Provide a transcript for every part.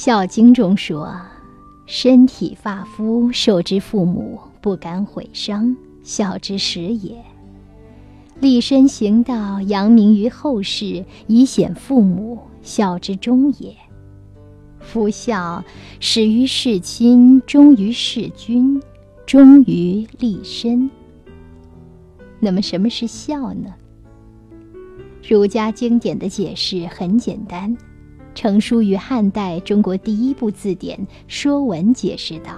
孝经》中说：“身体发肤受之父母，不敢毁伤，孝之始也。立身行道，扬名于后世，以显父母，孝之终也。夫孝，始于事亲，忠于事君，忠于立身。那么，什么是孝呢？儒家经典的解释很简单。”成书于汉代中国第一部字典《说文》解释道：“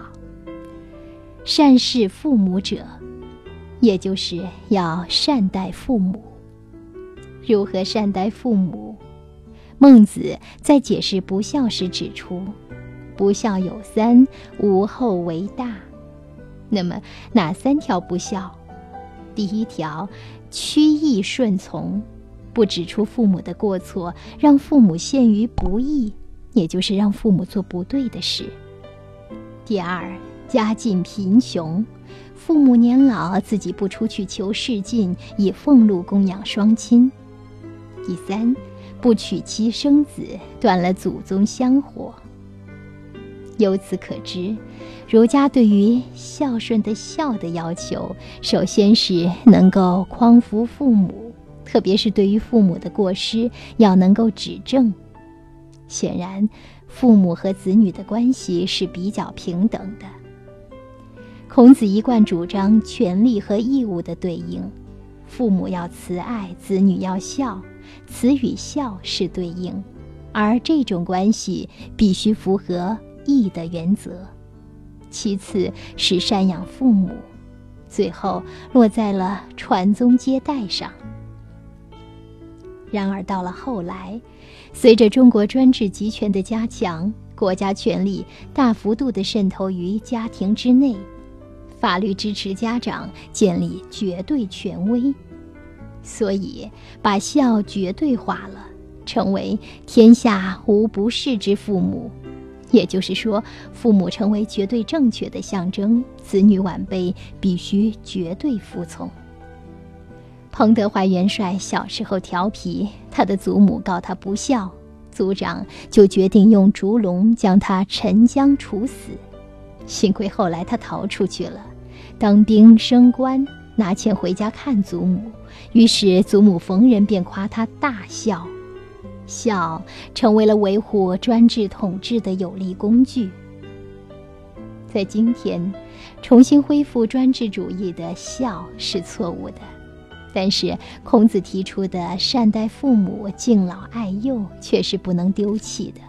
善事父母者，也就是要善待父母。如何善待父母？孟子在解释不孝时指出，不孝有三，无后为大。那么哪三条不孝？第一条，曲意顺从。”不指出父母的过错，让父母陷于不义，也就是让父母做不对的事。第二，家境贫穷，父母年老，自己不出去求仕进，以俸禄供养双亲。第三，不娶妻生子，断了祖宗香火。由此可知，儒家对于孝顺的孝的要求，首先是能够匡扶父母。特别是对于父母的过失，要能够指正。显然，父母和子女的关系是比较平等的。孔子一贯主张权利和义务的对应，父母要慈爱，子女要孝，慈与孝是对应，而这种关系必须符合义的原则。其次是赡养父母，最后落在了传宗接代上。然而，到了后来，随着中国专制集权的加强，国家权力大幅度地渗透于家庭之内，法律支持家长建立绝对权威，所以把孝绝对化了，成为天下无不是之父母。也就是说，父母成为绝对正确的象征，子女晚辈必须绝对服从。彭德怀元帅小时候调皮，他的祖母告他不孝，族长就决定用竹笼将他沉江处死。幸亏后来他逃出去了，当兵升官，拿钱回家看祖母，于是祖母逢人便夸他大孝，孝成为了维护专制统治的有力工具。在今天，重新恢复专制主义的孝是错误的。但是，孔子提出的善待父母、敬老爱幼却是不能丢弃的，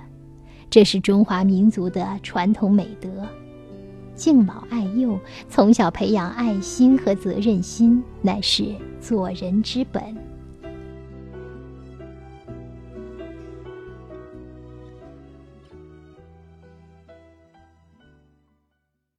这是中华民族的传统美德。敬老爱幼，从小培养爱心和责任心，乃是做人之本。